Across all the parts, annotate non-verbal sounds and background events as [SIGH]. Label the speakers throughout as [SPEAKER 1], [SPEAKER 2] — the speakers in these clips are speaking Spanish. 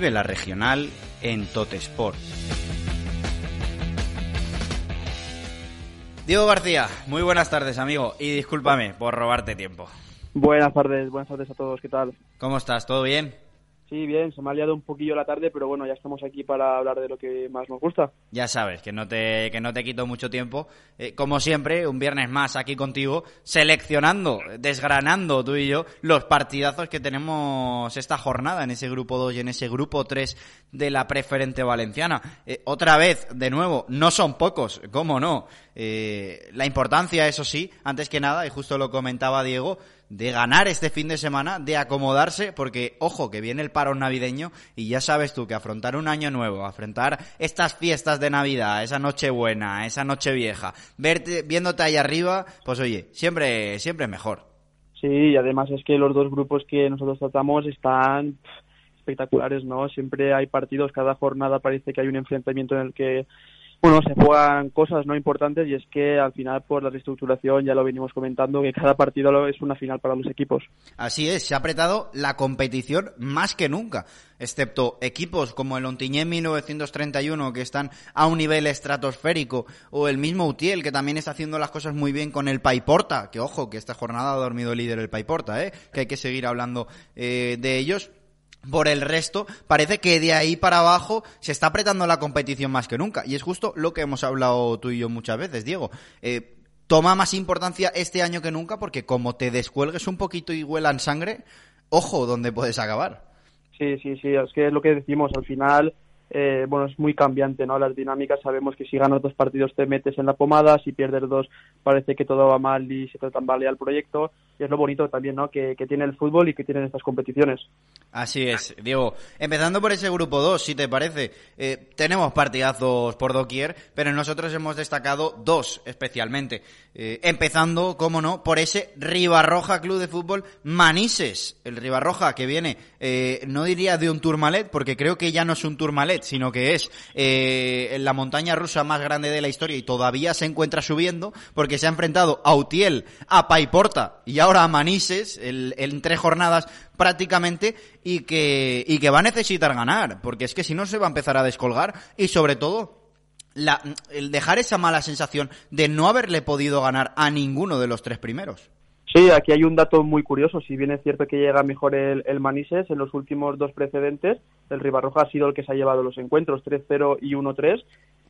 [SPEAKER 1] Vive la regional en Totesport. Diego García, muy buenas tardes, amigo, y discúlpame por robarte tiempo.
[SPEAKER 2] Buenas tardes, buenas tardes a todos, ¿qué tal?
[SPEAKER 1] ¿Cómo estás? ¿Todo bien?
[SPEAKER 2] Sí, bien, se me ha liado un poquillo la tarde, pero bueno, ya estamos aquí para hablar de lo que más nos gusta.
[SPEAKER 1] Ya sabes, que no te, que no te quito mucho tiempo. Eh, como siempre, un viernes más aquí contigo, seleccionando, desgranando tú y yo los partidazos que tenemos esta jornada en ese grupo 2 y en ese grupo 3 de la preferente valenciana. Eh, otra vez, de nuevo, no son pocos, ¿cómo no? Eh, la importancia, eso sí, antes que nada, y justo lo comentaba Diego, de ganar este fin de semana, de acomodarse, porque ojo que viene el parón navideño y ya sabes tú que afrontar un año nuevo, afrontar estas fiestas de Navidad, esa noche buena, esa noche vieja, verte, viéndote ahí arriba, pues oye, siempre, siempre mejor.
[SPEAKER 2] Sí, y además es que los dos grupos que nosotros tratamos están espectaculares, ¿no? Siempre hay partidos, cada jornada parece que hay un enfrentamiento en el que bueno, se juegan cosas no importantes y es que al final por la reestructuración ya lo venimos comentando que cada partido es una final para los equipos.
[SPEAKER 1] Así es, se ha apretado la competición más que nunca, excepto equipos como el Ontiñé 1931 que están a un nivel estratosférico o el mismo Utiel que también está haciendo las cosas muy bien con el Paiporta, que ojo, que esta jornada ha dormido líder el Paiporta, ¿eh? que hay que seguir hablando eh, de ellos por el resto, parece que de ahí para abajo se está apretando la competición más que nunca. Y es justo lo que hemos hablado tú y yo muchas veces, Diego. Eh, toma más importancia este año que nunca porque como te descuelgues un poquito y huelan sangre, ojo donde puedes acabar.
[SPEAKER 2] Sí, sí, sí, es que es lo que decimos, al final, eh, bueno, es muy cambiante, ¿no? Las dinámicas, sabemos que si ganas dos partidos te metes en la pomada, si pierdes dos parece que todo va mal y se te tambalea el proyecto, y es lo bonito también, ¿no? Que, que tiene el fútbol y que tienen estas competiciones.
[SPEAKER 1] Así es, Diego. Empezando por ese grupo 2, si te parece, eh, tenemos partidazos por doquier, pero nosotros hemos destacado dos especialmente. Eh, empezando, como no, por ese Ribarroja Club de Fútbol Manises. El Ribarroja que viene, eh, no diría de un Tourmalet, porque creo que ya no es un Tourmalet, sino que es la montaña rusa más grande de la historia y todavía se encuentra subiendo, porque se ha enfrentado a Utiel, a Paiporta y ahora a Manises en tres jornadas prácticamente y que, y que va a necesitar ganar, porque es que si no se va a empezar a descolgar y sobre todo la, el dejar esa mala sensación de no haberle podido ganar a ninguno de los tres primeros.
[SPEAKER 2] Sí, aquí hay un dato muy curioso. Si bien es cierto que llega mejor el, el Manises, en los últimos dos precedentes, el Ribarroja ha sido el que se ha llevado los encuentros, 3-0 y 1-3,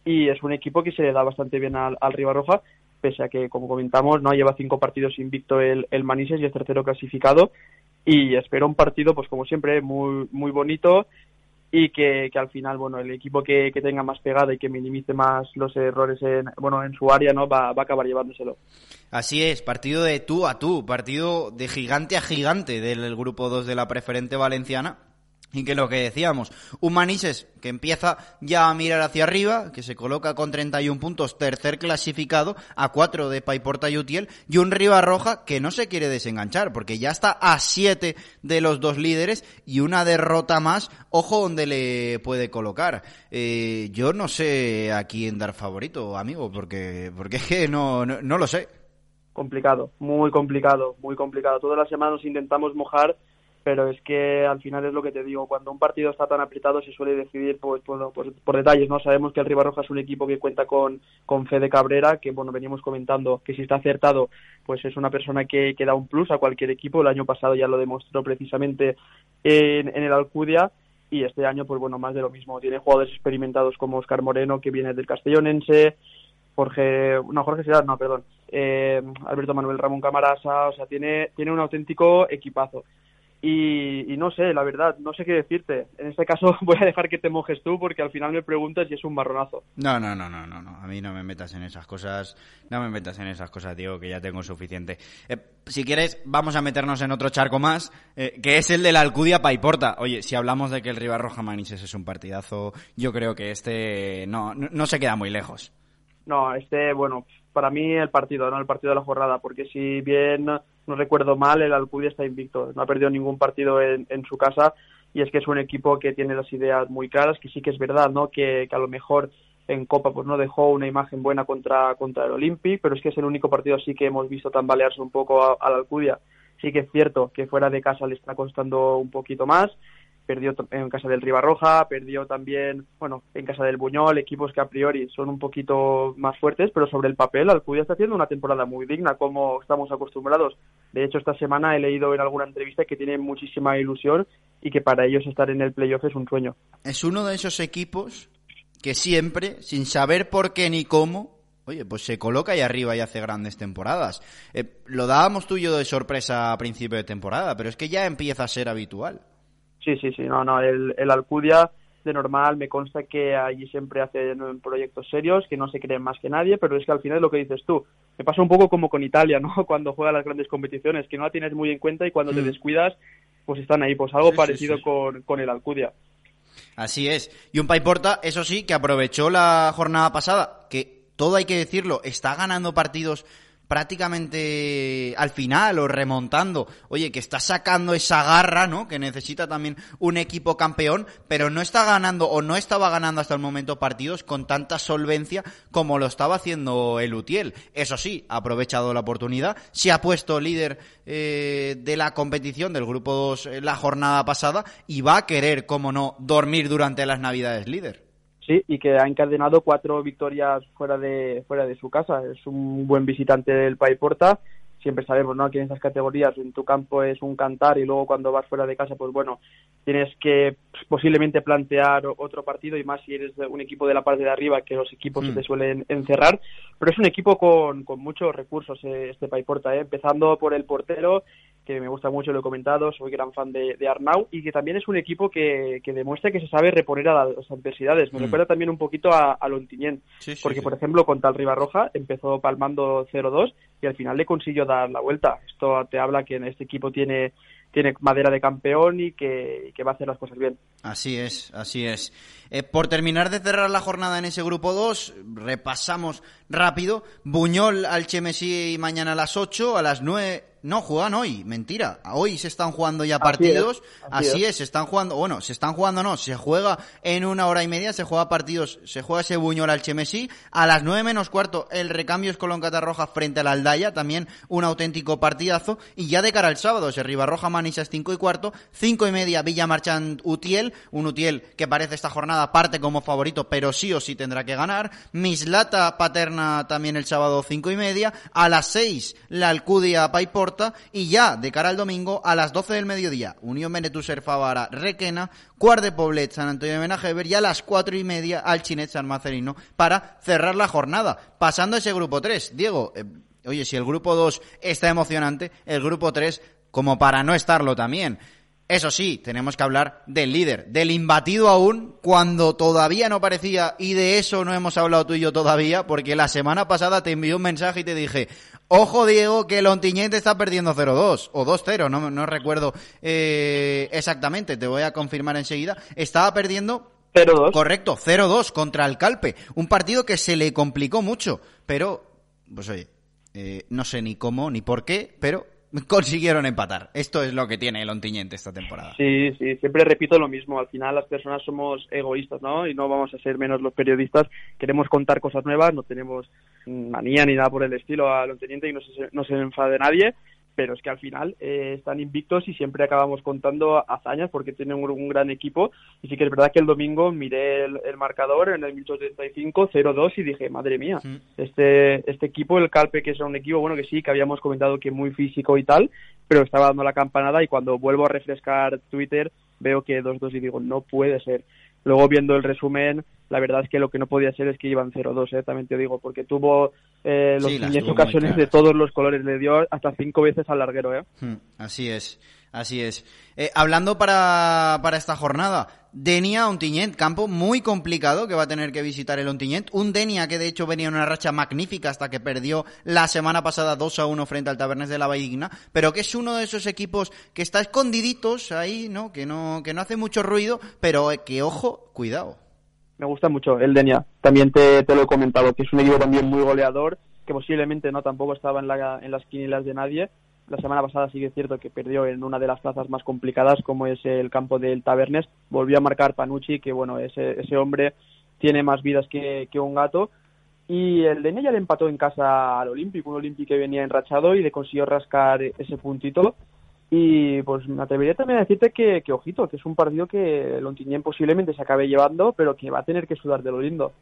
[SPEAKER 2] y es un equipo que se le da bastante bien al, al Ribarroja, pese a que, como comentamos, no lleva cinco partidos invicto el, el Manises y es tercero clasificado, y espero un partido, pues como siempre, muy, muy bonito y que, que al final, bueno, el equipo que, que, tenga más pegada y que minimice más los errores en, bueno, en su área, ¿no? Va, va a acabar llevándoselo.
[SPEAKER 1] Así es, partido de tú a tú, partido de gigante a gigante del grupo 2 de la preferente valenciana y que lo que decíamos, un Manises que empieza ya a mirar hacia arriba, que se coloca con 31 puntos, tercer clasificado, a 4 de Paiporta y Utiel, y un Roja que no se quiere desenganchar, porque ya está a 7 de los dos líderes y una derrota más, ojo donde le puede colocar. Eh, yo no sé a quién dar favorito, amigo, porque, porque es que no, no lo sé.
[SPEAKER 2] Complicado, muy complicado, muy complicado. Todas las semanas intentamos mojar pero es que al final es lo que te digo, cuando un partido está tan apretado se suele decidir pues, por, por, por detalles, ¿no? Sabemos que el Ribarroja es un equipo que cuenta con, con Fede Cabrera, que bueno, veníamos comentando que si está acertado, pues es una persona que, que da un plus a cualquier equipo, el año pasado ya lo demostró precisamente en, en el Alcudia, y este año, pues bueno, más de lo mismo, tiene jugadores experimentados como Oscar Moreno, que viene del Castellonense, Jorge, no, Jorge Ciudad, no, perdón, eh, Alberto Manuel Ramón Camarasa, o sea, tiene, tiene un auténtico equipazo. Y, y, no sé, la verdad, no sé qué decirte. En este caso [LAUGHS] voy a dejar que te mojes tú porque al final me preguntas y es un marronazo.
[SPEAKER 1] No, no, no, no, no, no. A mí no me metas en esas cosas. No me metas en esas cosas, Diego, que ya tengo suficiente. Eh, si quieres, vamos a meternos en otro charco más, eh, que es el de la Alcudia Paiporta. Oye, si hablamos de que el Manises es un partidazo, yo creo que este no, no, no se queda muy lejos.
[SPEAKER 2] No, este, bueno, para mí el partido, no el partido de la jornada, porque si bien no recuerdo mal, el Alcudia está invicto, no ha perdido ningún partido en, en, su casa y es que es un equipo que tiene las ideas muy claras, que sí que es verdad, ¿no? Que, que a lo mejor en Copa pues no dejó una imagen buena contra, contra el Olympic, pero es que es el único partido así que hemos visto tambalearse un poco a, a la Alcudia. Sí que es cierto que fuera de casa le está costando un poquito más, perdió en casa del Ribarroja, perdió también, bueno, en casa del Buñol, equipos que a priori son un poquito más fuertes, pero sobre el papel Alcudia está haciendo una temporada muy digna, como estamos acostumbrados. De hecho, esta semana he leído en alguna entrevista que tiene muchísima ilusión y que para ellos estar en el playoff es un sueño.
[SPEAKER 1] Es uno de esos equipos que siempre, sin saber por qué ni cómo, oye, pues se coloca ahí arriba y hace grandes temporadas. Eh, lo dábamos tú y yo de sorpresa a principio de temporada, pero es que ya empieza a ser habitual.
[SPEAKER 2] Sí, sí, sí, no, no, el, el Alcudia de normal me consta que allí siempre hacen proyectos serios, que no se creen más que nadie, pero es que al final es lo que dices tú. Me pasa un poco como con Italia, ¿no? [LAUGHS] Cuando juega las grandes competiciones, que no la tienes muy en cuenta y cuando te mm. descuidas, pues están ahí. Pues algo parecido Con, con el Alcudia.
[SPEAKER 1] Así es. Y un Paiporta, eso sí, que aprovechó la jornada pasada, que todo hay que decirlo, está ganando partidos prácticamente al final o remontando, oye, que está sacando esa garra, ¿no? Que necesita también un equipo campeón, pero no está ganando o no estaba ganando hasta el momento partidos con tanta solvencia como lo estaba haciendo el Utiel. Eso sí, ha aprovechado la oportunidad, se ha puesto líder eh, de la competición del grupo 2 la jornada pasada y va a querer, como no, dormir durante las Navidades líder.
[SPEAKER 2] Sí, y que ha encadenado cuatro victorias fuera de fuera de su casa. Es un buen visitante del Paiporta. Siempre sabemos, ¿no? Que en esas categorías en tu campo es un cantar y luego cuando vas fuera de casa, pues bueno, tienes que posiblemente plantear otro partido y más si eres un equipo de la parte de arriba que los equipos se te mm. suelen encerrar. Pero es un equipo con, con muchos recursos eh, este Paiporta, ¿eh? empezando por el portero que me gusta mucho, lo he comentado, soy gran fan de, Arnau y que también es un equipo que, demuestra que se sabe reponer a las adversidades. Me mm. recuerda también un poquito a, a porque por ejemplo contra el Ribarroja empezó palmando 0-2 y al final le consiguió dar la vuelta. Esto te habla que en este equipo tiene tiene madera de campeón y que, va a hacer las cosas bien.
[SPEAKER 1] Así es, así es. Eh, por terminar de cerrar la jornada en ese grupo 2, repasamos rápido. Buñol al Chemesí mañana a las 8, a las 9 no, juegan hoy, mentira. Hoy se están jugando ya partidos. Así, es, se están jugando, bueno, se están jugando no, se juega en una hora y media, se juega partidos, se juega ese Buñol al Chemesí. A las nueve menos cuarto, el recambio es Colón Catarroja frente al Aldaya, también un auténtico partidazo. Y ya de cara al sábado, ese Ribarroja Manisas cinco y cuarto, cinco y media Villa Marchand Utiel, un Utiel que parece esta jornada parte como favorito, pero sí o sí tendrá que ganar. Mislata Paterna también el sábado cinco y media. A las seis, la Alcudia Paipor y ya de cara al domingo a las 12 del mediodía, Unión Benetuser Favara Requena, Cuart de Poblet San Antonio de Menajever y a las 4 y media al Chinet San Macerino para cerrar la jornada. Pasando ese grupo 3, Diego, eh, oye, si el grupo 2 está emocionante, el grupo 3 como para no estarlo también. Eso sí, tenemos que hablar del líder, del imbatido aún, cuando todavía no parecía, y de eso no hemos hablado tú y yo todavía, porque la semana pasada te envié un mensaje y te dije, ojo Diego, que el Ontiñente está perdiendo 0-2, o 2-0, no, no recuerdo eh, exactamente, te voy a confirmar enseguida, estaba perdiendo 0-2. Correcto, 0-2 contra el Calpe, un partido que se le complicó mucho, pero, pues oye, eh, no sé ni cómo ni por qué, pero consiguieron empatar. Esto es lo que tiene el Ontiñente esta temporada.
[SPEAKER 2] Sí, sí, siempre repito lo mismo. Al final las personas somos egoístas, ¿no? Y no vamos a ser menos los periodistas. Queremos contar cosas nuevas, no tenemos manía ni nada por el estilo al Ontiñente y no se, no se enfade nadie pero es que al final eh, están invictos y siempre acabamos contando hazañas porque tienen un, gran equipo. Y sí que es verdad que el domingo miré el, marcador en el 1085 0-2 y dije, madre mía, este, este equipo, el Calpe, que es un equipo, bueno, que sí, que habíamos comentado que muy físico y tal, pero estaba dando la campanada y cuando vuelvo a refrescar Twitter veo que 2-2 y digo, no puede ser. Luego viendo el resumen, la verdad es que lo que no podía ser es que iban 0-2, ¿eh? también te digo, porque tuvo eh, los ocasiones de todos los colores, le dio hasta cinco veces al larguero. ¿eh?
[SPEAKER 1] Hmm, así es, así es. Eh, hablando para, para esta jornada, Denia Ontinyent, campo muy complicado que va a tener que visitar el Ontinyent. Un Denia que de hecho venía en una racha magnífica hasta que perdió la semana pasada 2 a 1 frente al Tabernes de la Baigna, pero que es uno de esos equipos que está escondiditos ahí, ¿no? Que no, que no hace mucho ruido, pero que ojo, cuidado.
[SPEAKER 2] Me gusta mucho el Denia. También te, te lo he comentado, que es un equipo también muy goleador, que posiblemente no tampoco estaba en, la, en las quinilas de nadie, la semana pasada sí que es cierto que perdió en una de las plazas más complicadas, como es el campo del Tabernes. Volvió a marcar Panucci, que bueno, ese, ese hombre tiene más vidas que, un gato. Y el de le empató en casa al Olímpico, un Olímpico que venía enrachado y le consiguió rascar ese puntito. Y pues me atrevería también a decirte que, que ojito, que es un partido que Lontiñén posiblemente se acabe llevando, pero que va a tener que sudar de lo lindo.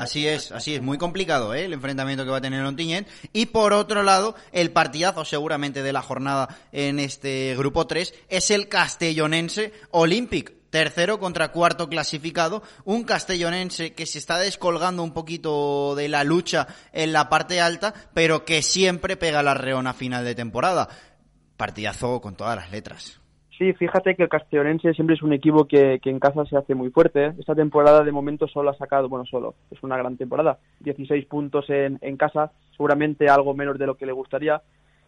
[SPEAKER 1] Así es, así es, muy complicado ¿eh? el enfrentamiento que va a tener Ontinyent. Y por otro lado, el partidazo seguramente de la jornada en este grupo 3 es el castellonense Olympic. Tercero contra cuarto clasificado, un castellonense que se está descolgando un poquito de la lucha en la parte alta, pero que siempre pega la reona final de temporada. Partidazo con todas las letras.
[SPEAKER 2] Sí, fíjate que el Castellonense siempre es un equipo que, en casa se hace muy fuerte. Esta temporada de momento solo ha sacado, bueno, solo, es una gran temporada, 16 puntos en, casa, seguramente algo menos de lo que le gustaría.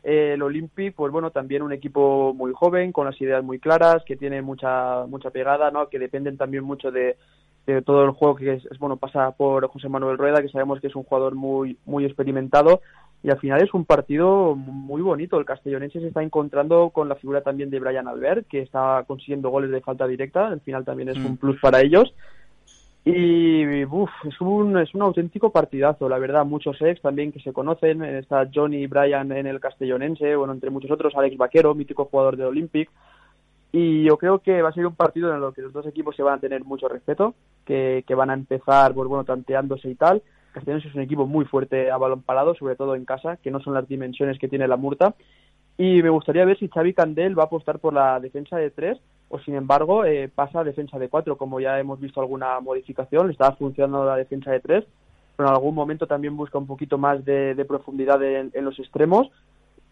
[SPEAKER 2] Eh, el Olympic, pues bueno, también un equipo muy joven, con las ideas muy claras, que tiene mucha mucha pegada, ¿no? Que dependen también mucho de, de todo el juego que es, bueno pasa por José Manuel Rueda, que sabemos que es un jugador muy muy experimentado y al final es un partido muy bonito. El castellonense se está encontrando con la figura también de Brian Albert, que está consiguiendo goles de falta directa. Al final también es un mm. plus para ellos. Y uf, es, un, es un auténtico partidazo, la verdad. Muchos ex también que se conocen. Está Johnny Brian en el castellonense, bueno, entre muchos otros, Alex Vaquero, mítico jugador de Olympic. Y yo creo que va a ser un partido en el que los dos equipos se van a tener mucho respeto, que, que van a empezar, pues bueno, tanteándose y tal Castellanos es un equipo muy fuerte a balón parado, sobre todo en casa, que no son las dimensiones que tiene la Murta. Y me gustaría ver si Xavi Candel va a apostar por la defensa de tres o, sin embargo, eh, pasa a defensa de cuatro, como ya hemos visto alguna modificación. Está funcionando la defensa de tres, pero en algún momento también busca un poquito más de, profundidad en, los extremos.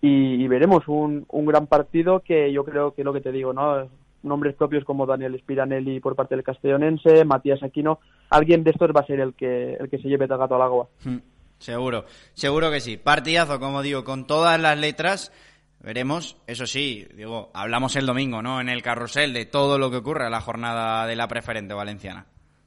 [SPEAKER 2] Y, veremos un, gran partido que yo creo que lo que te digo, ¿no? nombres propios como Daniel Spiranelli por parte del castellonense, Matías Aquino, alguien de estos va a ser el que, el que se lleve el gato al agua. Hmm,
[SPEAKER 1] seguro, seguro que sí. Partidazo, como digo, con todas las letras. Veremos, eso sí, digo, hablamos el domingo, ¿no? En el carrusel de todo lo que ocurre a la jornada de la preferente valenciana.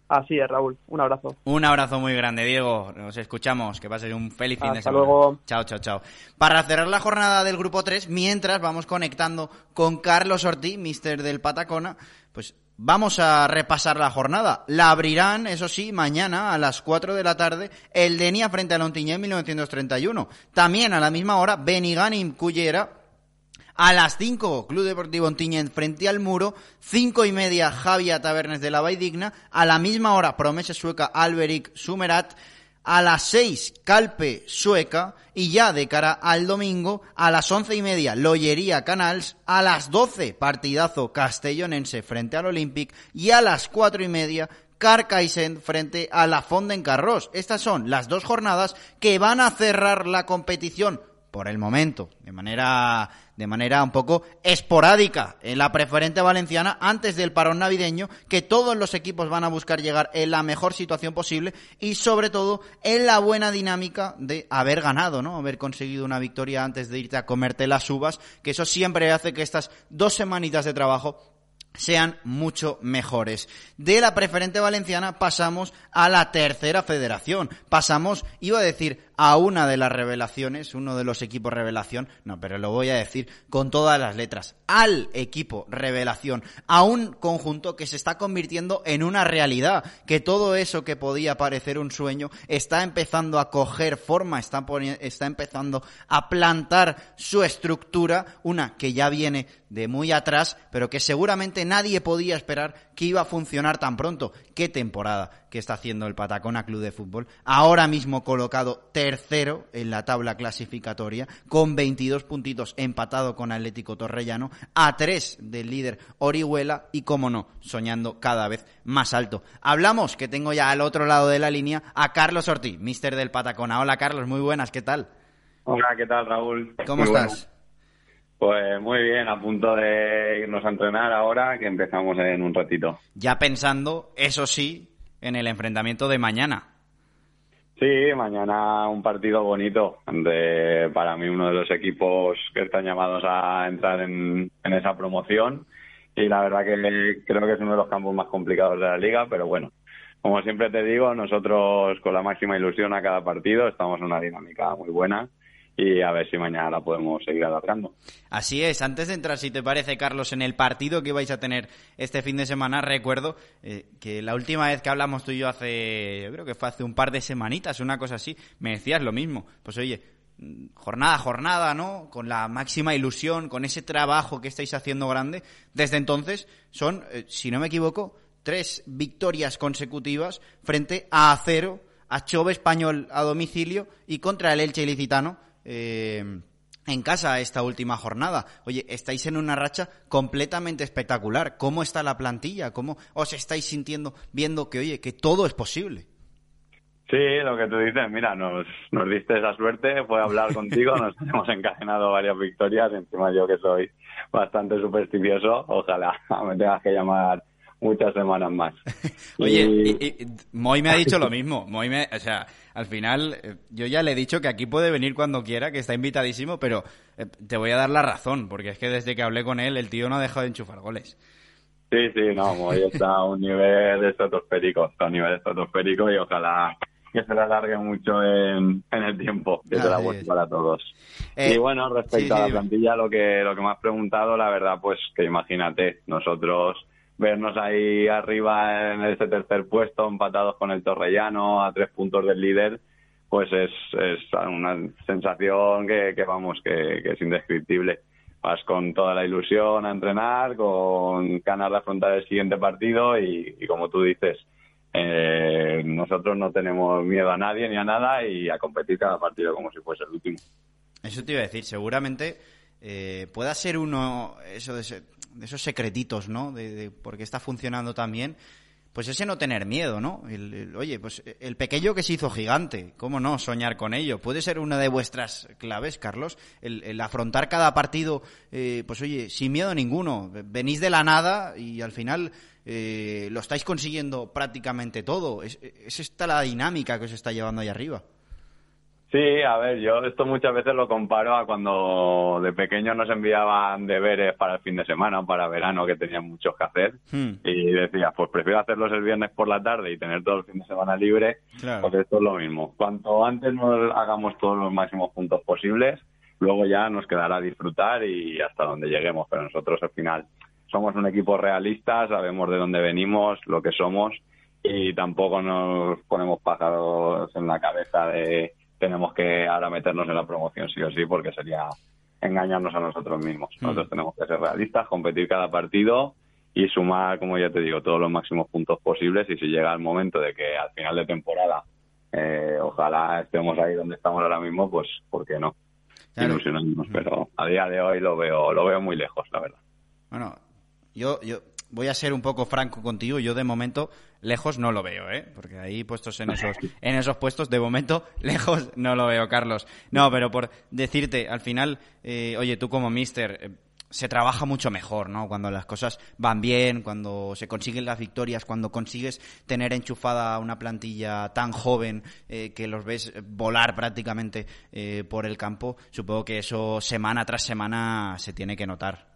[SPEAKER 2] Así es, Raúl. Un abrazo.
[SPEAKER 1] Un abrazo muy grande, Diego. Nos escuchamos. Que pases un feliz fin
[SPEAKER 2] de
[SPEAKER 1] semana.
[SPEAKER 2] Hasta luego.
[SPEAKER 1] Chao, chao, chao. Para cerrar la jornada del grupo 3, mientras vamos conectando con Carlos Ortiz, mister del Patacona, pues vamos a repasar la jornada. La abrirán, eso sí, mañana a las 4 de la tarde, el Denia frente a Lontiñé en 1931. También a la misma hora, Beniganim Cullera a las 5, Club Deportivo Ontiñent frente al muro. 5 y media, Javier Tabernes de la Vaidigna. A la misma hora, Promesa Sueca, Alberic Sumerat. A las 6, Calpe Sueca. Y ya de cara al domingo, a las once y media, Loyería Canals. A las 12, partidazo castellonense frente al Olympic. Y a las cuatro y media, Carcaisen frente a la Fonden Carros. Estas son las dos jornadas que van a cerrar la competición por el momento, de manera de manera un poco esporádica en la preferente valenciana antes del parón navideño, que todos los equipos van a buscar llegar en la mejor situación posible y sobre todo en la buena dinámica de haber ganado, ¿no? Haber conseguido una victoria antes de irte a comerte las uvas, que eso siempre hace que estas dos semanitas de trabajo sean mucho mejores. De la preferente valenciana pasamos a la tercera federación. Pasamos, iba a decir, a una de las revelaciones, uno de los equipos revelación, no, pero lo voy a decir con todas las letras, al equipo revelación, a un conjunto que se está convirtiendo en una realidad, que todo eso que podía parecer un sueño está empezando a coger forma, está, empezando a plantar su estructura, una que ya viene de muy atrás, pero que seguramente nadie podía esperar que iba a funcionar tan pronto. Qué temporada que está haciendo el Patacona Club de Fútbol, ahora mismo colocado tercero en la tabla clasificatoria, con 22 puntitos empatado con Atlético Torrellano, a tres del líder Orihuela y, como no, soñando cada vez más alto. Hablamos, que tengo ya al otro lado de la línea, a Carlos Ortiz, mister del Patacona. Hola Carlos, muy buenas, ¿qué tal?
[SPEAKER 3] Hola, ¿qué tal Raúl?
[SPEAKER 1] ¿Cómo estás?
[SPEAKER 3] Pues muy bien, a punto de irnos a entrenar ahora, que empezamos en un ratito.
[SPEAKER 1] Ya pensando, eso sí, en el enfrentamiento de mañana.
[SPEAKER 3] Sí, mañana un partido bonito de para mí uno de los equipos que están llamados a entrar en, esa promoción y la verdad que creo que es uno de los campos más complicados de la liga, pero bueno, como siempre te digo, nosotros con la máxima ilusión a cada partido estamos en una dinámica muy buena y a ver si mañana la podemos seguir adaptando.
[SPEAKER 1] Así es, antes de entrar, si te parece, Carlos, en el partido que vais a tener este fin de semana, recuerdo eh, que la última vez que hablamos tú y yo hace, yo creo que fue hace un par de semanitas, una cosa así, me decías lo mismo. Pues oye, jornada a jornada, ¿no? Con la máxima ilusión, con ese trabajo que estáis haciendo grande. Desde entonces son, eh, si no me equivoco, tres victorias consecutivas frente a Acero, a Chove Español a domicilio y contra el Elche Ilicitano eh, en casa esta última jornada. Oye, estáis en una racha completamente espectacular. ¿Cómo está la plantilla? ¿Cómo os estáis sintiendo viendo que, oye, que todo es posible?
[SPEAKER 3] Sí, lo que tú dices, mira, nos, nos diste esa suerte, fue hablar contigo, [LAUGHS] nos hemos encadenado varias victorias, encima yo que soy bastante supersticioso, ojalá [LAUGHS] me tengas que llamar muchas semanas más. [LAUGHS]
[SPEAKER 1] Oye, Moy me ha dicho lo mismo. Moy me, o sea, al final, eh, yo ya le he dicho que aquí puede venir cuando quiera, que está invitadísimo, pero eh, te voy a dar la razón, porque es que desde que hablé con él, el tío no ha dejado de enchufar goles.
[SPEAKER 3] Sí, sí, no, Moy está a un nivel estratosférico, está a un nivel estratosférico y ojalá que se la alargue mucho en, el tiempo, que se la buena para todos. y eh, bueno, respecto a la plantilla, lo que, lo que me has preguntado, la verdad, pues que imagínate, nosotros vernos ahí arriba en ese tercer puesto, empatados con el Torrellano, a tres puntos del líder, pues es, es una sensación que, que vamos, que, es indescriptible. Vas con toda la ilusión a entrenar, con ganas de afrontar el siguiente partido y, como tú dices, eh, nosotros no tenemos miedo a nadie ni a nada y a competir cada partido como si fuese el último.
[SPEAKER 1] Eso te iba a decir, seguramente eh, pueda ser uno eso de, de esos secretitos, ¿no? De, por qué está funcionando tan bien. Pues ese no tener miedo, ¿no? oye, pues el pequeño que se hizo gigante, ¿cómo no soñar con ello? Puede ser una de vuestras claves, Carlos, el, afrontar cada partido, eh, pues oye, sin miedo ninguno. Venís de la nada y al final eh, lo estáis consiguiendo prácticamente todo. Es, es esta la dinámica que os está llevando ahí arriba.
[SPEAKER 3] Sí, a ver, yo esto muchas veces lo comparo a cuando de pequeños nos enviaban deberes para el fin de semana o para verano que tenían muchos que hacer hmm. y decías, pues prefiero hacerlos el viernes por la tarde y tener todo el fin de semana libre, pues esto es lo mismo. Cuanto antes nos hagamos todos los máximos puntos posibles, luego ya nos quedará disfrutar y hasta donde lleguemos, pero nosotros al final somos un equipo realista, sabemos de dónde venimos, lo que somos y tampoco nos ponemos pájaros en la cabeza de tenemos que ahora meternos en la promoción sí o sí porque sería engañarnos a nosotros mismos. Mm. Nosotros tenemos que ser realistas, competir cada partido y sumar, como ya te digo, todos los máximos puntos posibles y si llega el momento de que al final de temporada eh, ojalá estemos ahí donde estamos ahora mismo, pues ¿por qué no? Ilusionarnos, pero a día de hoy lo veo lo veo muy lejos, la verdad.
[SPEAKER 1] Bueno, yo, yo voy a ser un poco franco contigo. Yo de momento lejos no lo veo, ¿eh? Porque ahí puestos en esos, en esos puestos, de momento [LAUGHS] lejos no lo veo, Carlos. No, pero por decirte, al final, eh, oye, tú como mister, eh, se trabaja mucho mejor, ¿no? Cuando las cosas van bien, cuando se consiguen las victorias, cuando consigues tener enchufada una plantilla tan joven eh, que los ves volar prácticamente por el campo, supongo que eso semana tras semana se tiene que notar.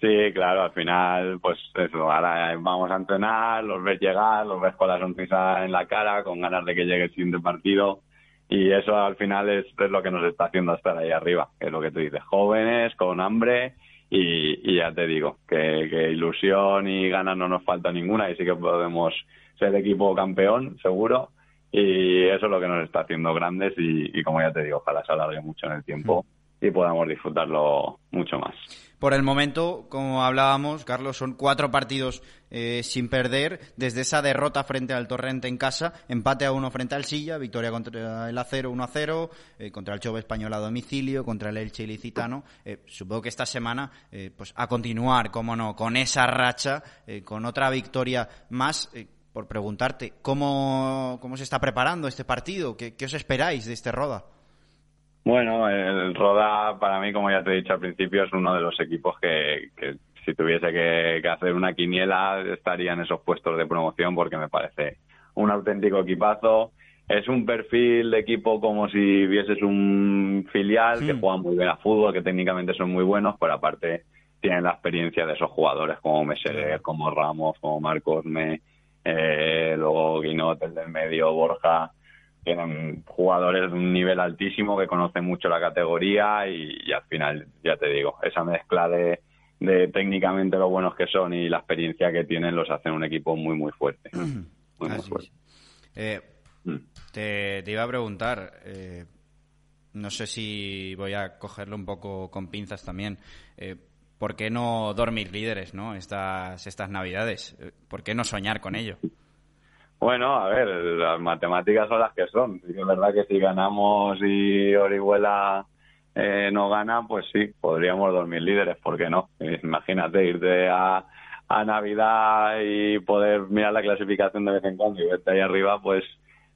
[SPEAKER 3] Sí, claro, al final, pues eso, ahora vamos a entrenar, los ves llegar, los ves con la sonrisa en la cara, con ganas de que llegue el siguiente partido. Y eso al final es, lo que nos está haciendo estar ahí arriba, que es lo que tú dices, jóvenes, con hambre, y, ya te digo, que, ilusión y ganas no nos falta ninguna, y sí que podemos ser equipo campeón, seguro, y eso es lo que nos está haciendo grandes, y, como ya te digo, ojalá se alargue mucho en el tiempo y podamos disfrutarlo mucho más.
[SPEAKER 1] Por el momento, como hablábamos, Carlos, son cuatro partidos eh, sin perder, desde esa derrota frente al Torrente en casa, empate a uno frente al Silla, victoria contra el Acero 1 a 0, eh, contra el Chove Español a domicilio, contra el Elche Ilicitano. Eh, supongo que esta semana, pues a continuar, como no, con esa racha, con otra victoria más. por preguntarte, ¿cómo, ¿cómo se está preparando este partido? ¿Qué, qué os esperáis de este Roda?
[SPEAKER 3] Bueno, el Roda, para mí, como ya te he dicho al principio, es uno de los equipos que, si tuviese que, hacer una quiniela estaría en esos puestos de promoción porque me parece un auténtico equipazo. Es un perfil de equipo como si vieses un filial que juega muy bien a fútbol, que técnicamente son muy buenos, pero aparte tienen la experiencia de esos jugadores como Meserer, como Ramos, como Marcos Me, eh, luego Guinot, el del medio, Borja tienen jugadores de un nivel altísimo que conocen mucho la categoría y, al final, ya te digo, esa mezcla de, de, técnicamente lo buenos que son y la experiencia que tienen los hacen un equipo muy, muy fuerte.
[SPEAKER 1] Eh, mm. te, iba a preguntar, eh, no sé si voy a cogerlo un poco con pinzas también. Eh, ¿Por qué no dormir líderes, no? Estas, estas navidades. Eh, ¿Por qué no soñar con ello?
[SPEAKER 3] Bueno, a ver, las matemáticas son las que son. Es verdad que si ganamos y Orihuela eh, no gana, pues sí, podríamos dormir líderes, ¿por qué no? Imagínate irte a, a Navidad y poder mirar la clasificación de vez en cuando y verte ahí arriba, pues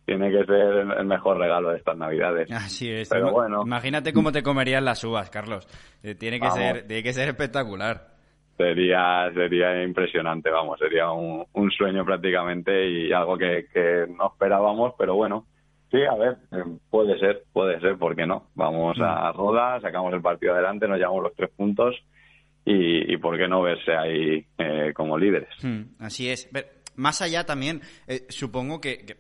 [SPEAKER 3] tiene que ser el mejor regalo de estas navidades.
[SPEAKER 1] Así es. Pero bueno. Imagínate cómo te comerían las uvas, Carlos. Eh, tiene que ser, tiene que ser espectacular.
[SPEAKER 3] Sería, sería impresionante, vamos, sería un, sueño prácticamente y algo que, que, no esperábamos, pero bueno, sí, a ver, eh, puede ser, puede ser, ¿por qué no? Vamos a mm. roda, sacamos el partido adelante, nos llevamos los tres puntos y, y por qué no verse ahí eh, como líderes.
[SPEAKER 1] Mm, así es. más allá también, supongo que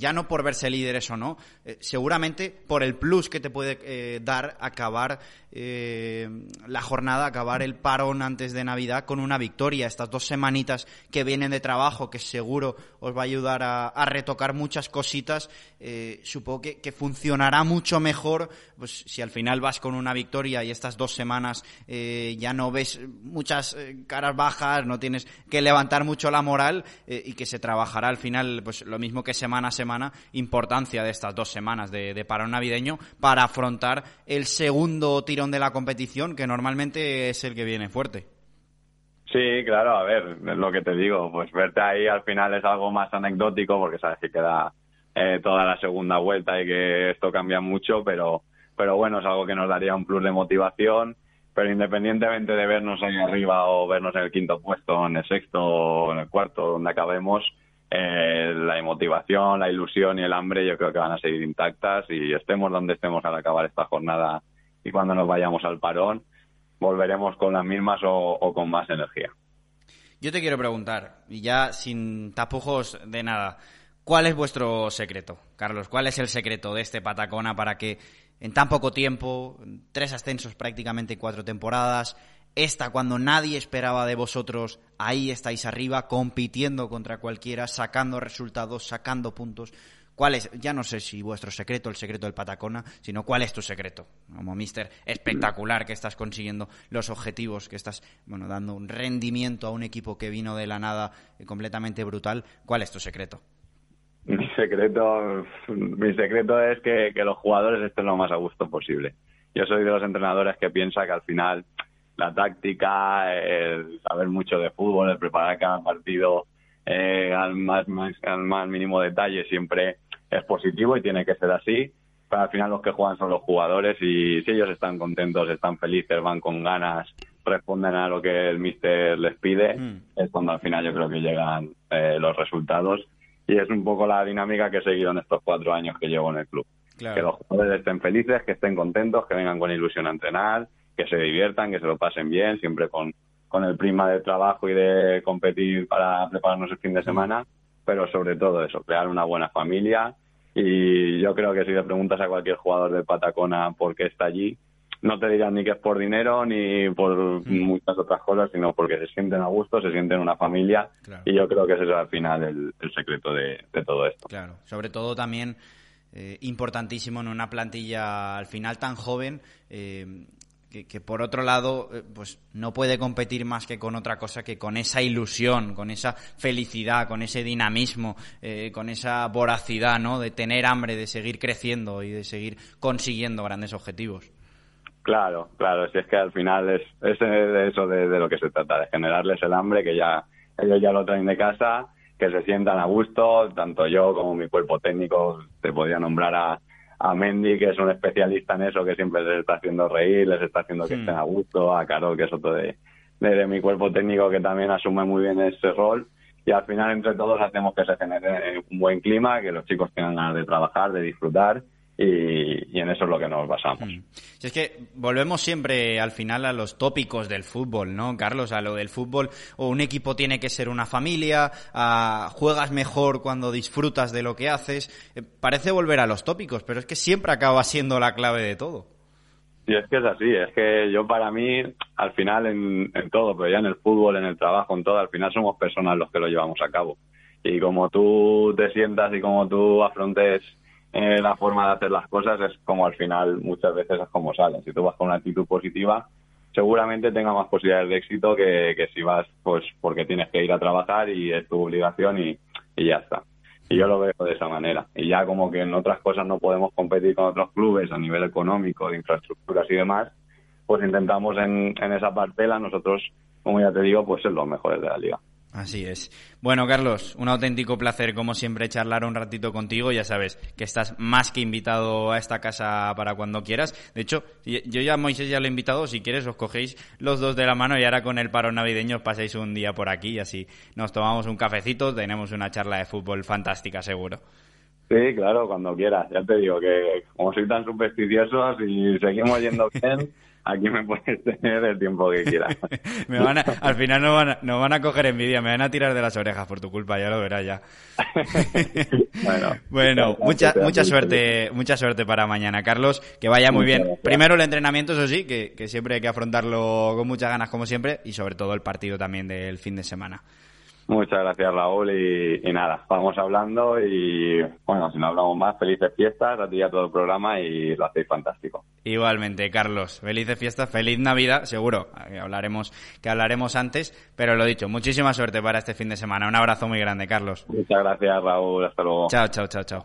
[SPEAKER 1] ya no por verse líderes o no, eh, seguramente por el plus que te puede eh, dar acabar eh, la jornada, acabar el parón antes de Navidad con una victoria. Estas dos semanitas que vienen de trabajo, que seguro os va a ayudar a, retocar muchas cositas, supongo que, funcionará mucho mejor pues, si al final vas con una victoria y estas dos semanas ya no ves muchas caras bajas, no tienes que levantar mucho la moral y que se trabajará al final pues lo mismo que semana a semana, importancia de estas dos semanas de, de parón navideño para afrontar el segundo tirón de la competición, que normalmente es el que viene fuerte.
[SPEAKER 3] Sí, claro, a ver, lo que te digo, pues verte ahí al final es algo más anecdótico porque sabes que queda eh, toda la segunda vuelta y que esto cambia mucho, pero, pero bueno, es algo que nos daría un plus de motivación, pero independientemente de vernos ahí arriba o vernos en el quinto puesto, en el sexto o en el cuarto, donde acabemos, eh, la motivación, la ilusión y el hambre yo creo que van a seguir intactas y estemos donde estemos al acabar esta jornada y cuando nos vayamos al parón, volveremos con las mismas o, con más energía.
[SPEAKER 1] Yo te quiero preguntar, y ya sin tapujos de nada, ¿cuál es vuestro secreto, Carlos? ¿Cuál es el secreto de este Patacona para que en tan poco tiempo, tres ascensos prácticamente cuatro temporadas, esta cuando nadie esperaba de vosotros, ahí estáis arriba, compitiendo contra cualquiera, sacando resultados, sacando puntos. ¿Cuál es? Ya no sé si vuestro secreto, el secreto del Patacona, sino cuál es tu secreto. Como mister espectacular que estás consiguiendo los objetivos, que estás, bueno, dando un rendimiento a un equipo que vino de la nada eh, completamente brutal. ¿Cuál es tu secreto?
[SPEAKER 3] Mi secreto, mi secreto es que, que los jugadores estén lo más a gusto posible. Yo soy de los entrenadores que piensa que al final la táctica, el saber mucho de fútbol, el preparar cada partido eh, al, más, al más mínimo detalle siempre es positivo y tiene que ser así. Pero al final los que juegan son los jugadores y si ellos están contentos, están felices, van con ganas, responden a lo que el míster les pide, mm. es cuando al final yo creo que llegan eh, los resultados. Y es un poco la dinámica que he seguido en estos cuatro años que llevo en el club. Que los jugadores estén felices, que estén contentos, que vengan con ilusión a entrenar, que se diviertan, que se lo pasen bien, siempre con, con el prima de trabajo y de competir para prepararnos el fin de semana, pero sobre todo eso, crear una buena familia. Y yo creo que si le preguntas a cualquier jugador de Patacona por qué está allí, no te dirán ni que es por dinero ni por mm. muchas otras cosas, sino porque se sienten a gusto, se sienten una familia y yo creo que ese es al final el, secreto de, todo esto.
[SPEAKER 1] Claro, sobre todo también eh, importantísimo en una plantilla al final tan joven. Eh, que, por otro lado, eh, pues no puede competir más que con otra cosa que con esa ilusión, con esa felicidad, con ese dinamismo, eh, con esa voracidad, ¿no? De tener hambre, de seguir creciendo y de seguir consiguiendo grandes objetivos.
[SPEAKER 3] Claro, claro, si es que al final es, es de eso de, de, lo que se trata, de generarles el hambre que ya ellos ya lo traen de casa, que se sientan a gusto, tanto yo como mi cuerpo técnico, te podía nombrar a, a Mendy, que es un especialista en eso, que siempre les está haciendo reír, les está haciendo que hmm. estén a gusto, a Carol, que es otro de, de, mi cuerpo técnico, que también asume muy bien ese rol. Y al final, entre todos, hacemos que se genere un buen clima, que los chicos tengan ganas de trabajar, de disfrutar y, en eso es lo que nos basamos. Mm.
[SPEAKER 1] es que volvemos siempre al final a los tópicos del fútbol, ¿no, Carlos? A lo del fútbol, o un equipo tiene que ser una familia, juegas mejor cuando disfrutas de lo que haces. Eh, parece volver a los tópicos, pero es que siempre acaba siendo la clave de todo.
[SPEAKER 3] Y es que es así, es que yo para mí, al final en, en todo, pero ya en el fútbol, en el trabajo, en todo, al final somos personas los que lo llevamos a cabo. Y como tú te sientas y como tú afrontes eh, la forma de hacer las cosas es como al final muchas veces es como salen. Si tú vas con una actitud positiva, seguramente tenga más posibilidades de éxito que, que si vas pues porque tienes que ir a trabajar y es tu obligación y, y ya está. Y yo lo veo de esa manera. Y ya como que en otras cosas no podemos competir con otros clubes a nivel económico, de infraestructuras y demás, pues intentamos en, en esa parcela nosotros, como ya te digo, pues ser los mejores de la liga.
[SPEAKER 1] Así es. Bueno, Carlos, un auténtico placer, como siempre, charlar un ratito contigo. Ya sabes que estás más que invitado a esta casa para cuando quieras. De hecho, yo ya, Moisés, ya lo he invitado. Si quieres, os cogéis los dos de la mano y ahora con el paro navideño os paséis un día por aquí y así nos tomamos un cafecito. Tenemos una charla de fútbol fantástica, seguro.
[SPEAKER 3] Sí, claro, cuando quieras. Ya te digo que como soy tan supersticioso, si seguimos yendo bien [LAUGHS] aquí me puedes [LAUGHS] tener el tiempo que quieras. [LAUGHS]
[SPEAKER 1] me van al final no van, a, no van a coger envidia, me van a tirar de las orejas por tu culpa, ya lo verás ya. [LAUGHS] bueno, bueno mucha, mucha suerte, mucha suerte para mañana, Carlos, que vaya muy bien. Primero el entrenamiento, eso sí, que, que siempre hay que afrontarlo con muchas ganas como siempre, y sobre todo el partido también del fin de semana.
[SPEAKER 3] Muchas gracias, Raúl. Y, nada, vamos hablando y, bueno, si no hablamos más, felices fiestas a ti y a todo el programa y lo hacéis fantástico.
[SPEAKER 1] Igualmente, Carlos. Felices fiestas, feliz Navidad, seguro. Que hablaremos, que hablaremos antes, pero lo dicho, muchísima suerte para este fin de semana. Un abrazo muy grande, Carlos.
[SPEAKER 3] Muchas gracias, Raúl. Hasta luego.
[SPEAKER 1] Chao, chao, chao, chao.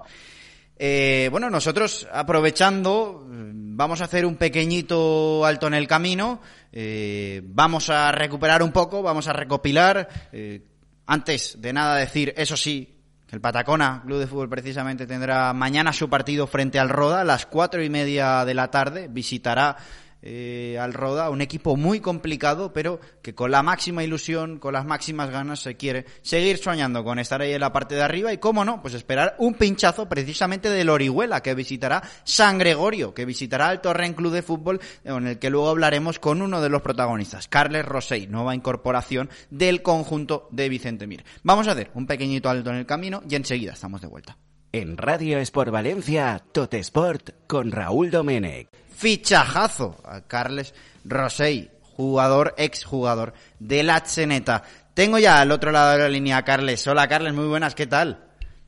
[SPEAKER 1] Eh, bueno, nosotros aprovechando, vamos a hacer un pequeñito alto en el camino, eh, vamos a recuperar un poco, vamos a recopilar. Eh, antes de nada decir, eso sí, que el Patacona Club de Fútbol precisamente tendrá mañana su partido frente al Roda a las cuatro y media de la tarde. Visitará eh, al Roda, un equipo muy complicado, pero que con la máxima ilusión, con las máximas ganas, se quiere seguir soñando con estar ahí en la parte de arriba y, cómo no, pues esperar un pinchazo precisamente del Orihuela, que visitará San Gregorio, que visitará el Torren Club de Fútbol, en el que luego hablaremos con uno de los protagonistas, Carles Rosell, nueva incorporación del conjunto de Vicente Mir. Vamos a hacer un pequeñito alto en el camino y enseguida estamos de vuelta.
[SPEAKER 4] En Radio Sport Valencia, Totesport con Raúl Domenech
[SPEAKER 1] fichajazo a Carles Rosell, jugador, exjugador de la Cheneta. Tengo ya al otro lado de la línea a Carles. Hola Carles, muy buenas, ¿qué tal?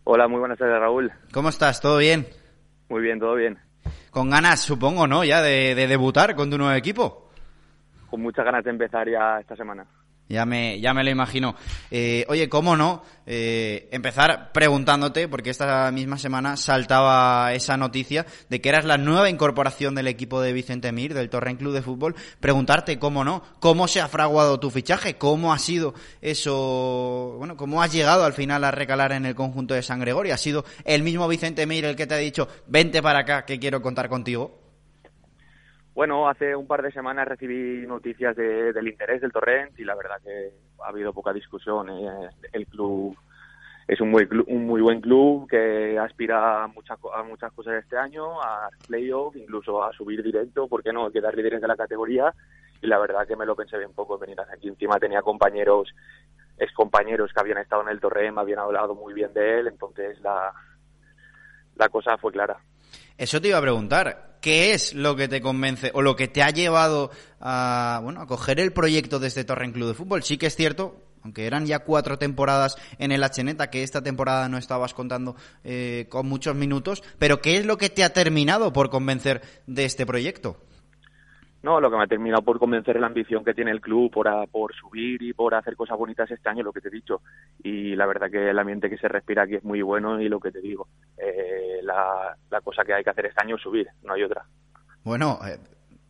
[SPEAKER 5] Hola, muy buenas tardes Raúl.
[SPEAKER 1] ¿Cómo estás? ¿Todo bien?
[SPEAKER 5] Muy bien, todo bien.
[SPEAKER 1] Con ganas, supongo, ¿no? Ya de, de debutar con tu nuevo equipo.
[SPEAKER 5] Con muchas ganas de empezar ya esta semana.
[SPEAKER 1] Ya me, ya me lo imagino. Eh, oye, ¿cómo no? Eh, empezar preguntándote, porque esta misma semana saltaba esa noticia de que eras la nueva incorporación del equipo de Vicente Mir, del Torren Club de Fútbol. Preguntarte, ¿cómo no? ¿Cómo se ha fraguado tu fichaje? ¿Cómo ha sido eso? Bueno, ¿cómo has llegado al final a recalar en el conjunto de San Gregorio? ¿Ha sido el mismo Vicente Mir el que te ha dicho, vente para acá, que quiero contar contigo?
[SPEAKER 5] Bueno, hace un par de semanas recibí noticias del interés del Torrent y la verdad que ha habido poca discusión. ¿eh? El club es un muy, un muy buen club que aspira a muchas, a muchas cosas este año, a playoff, incluso a subir directo, ¿por qué no? Quedar líderes de la categoría. Y la verdad que me lo pensé bien poco venir aquí. Encima tenía compañeros, ex compañeros que habían estado en el Torrent, me habían hablado muy bien de él, entonces la cosa fue clara.
[SPEAKER 1] Eso te iba a preguntar. ¿Qué es lo que te convence o lo que te ha llevado a, bueno, a coger el proyecto de este Torren Club de Fútbol? Sí que es cierto, aunque eran ya cuatro temporadas en el Hneta, que esta temporada no estabas contando eh, con muchos minutos, pero ¿qué es lo que te ha terminado por convencer de este proyecto?
[SPEAKER 5] No, lo que me ha terminado por convencer es la ambición que tiene el club por, por subir y por hacer cosas bonitas este año, lo que te he dicho. Y la verdad que el ambiente que se respira aquí es muy bueno y lo que te digo, eh, la, la cosa que hay que hacer este año es subir, no hay otra.
[SPEAKER 1] Bueno, eh,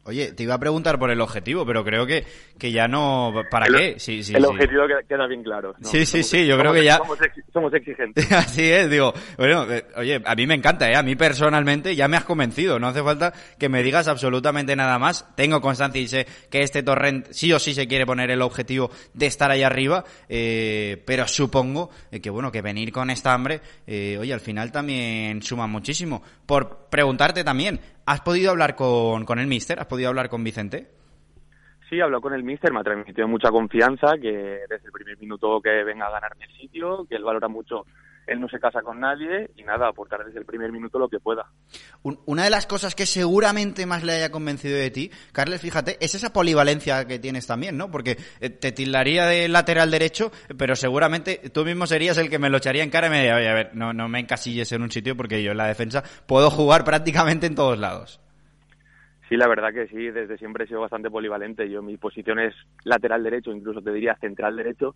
[SPEAKER 1] Oye, te iba a preguntar por el objetivo, pero creo que, que ya no... ¿Para qué?
[SPEAKER 5] Sí, sí, el objetivo queda bien claro.
[SPEAKER 1] Sí, sí, sí, yo creo que ya...
[SPEAKER 5] Somos, exigentes. [LAUGHS]
[SPEAKER 1] Así es, digo, bueno, eh, oye, a mí me encanta, ¿eh? A mí personalmente ya me has convencido, no hace falta que me digas absolutamente nada más. Tengo constancia y sé que este torrent sí o sí se quiere poner el objetivo de estar ahí arriba, eh, pero supongo eh, que, bueno, que venir con esta hambre, eh, oye, al final también suma muchísimo. Por preguntarte también, ¿Has podido hablar con, con el mister? ¿Has podido hablar con Vicente?
[SPEAKER 5] Sí, habló con el mister, me ha transmitido mucha confianza, que desde el primer minuto que venga a ganarme el sitio, que él valora mucho él no se casa con nadie y nada, aportar desde el primer minuto lo que pueda.
[SPEAKER 1] Una de las cosas que seguramente más le haya convencido de ti, Carles, fíjate, es esa polivalencia que tienes también, ¿no? Porque eh, te tildaría de lateral derecho, pero seguramente tú mismo serías el que me lo echaría en cara y me diría, oye, a ver, no, no me encasilles en un sitio porque yo en la defensa puedo jugar prácticamente en todos lados.
[SPEAKER 5] Sí, la verdad que sí, desde siempre he sido bastante polivalente. Yo mi posición es lateral derecho, incluso te diría central derecho,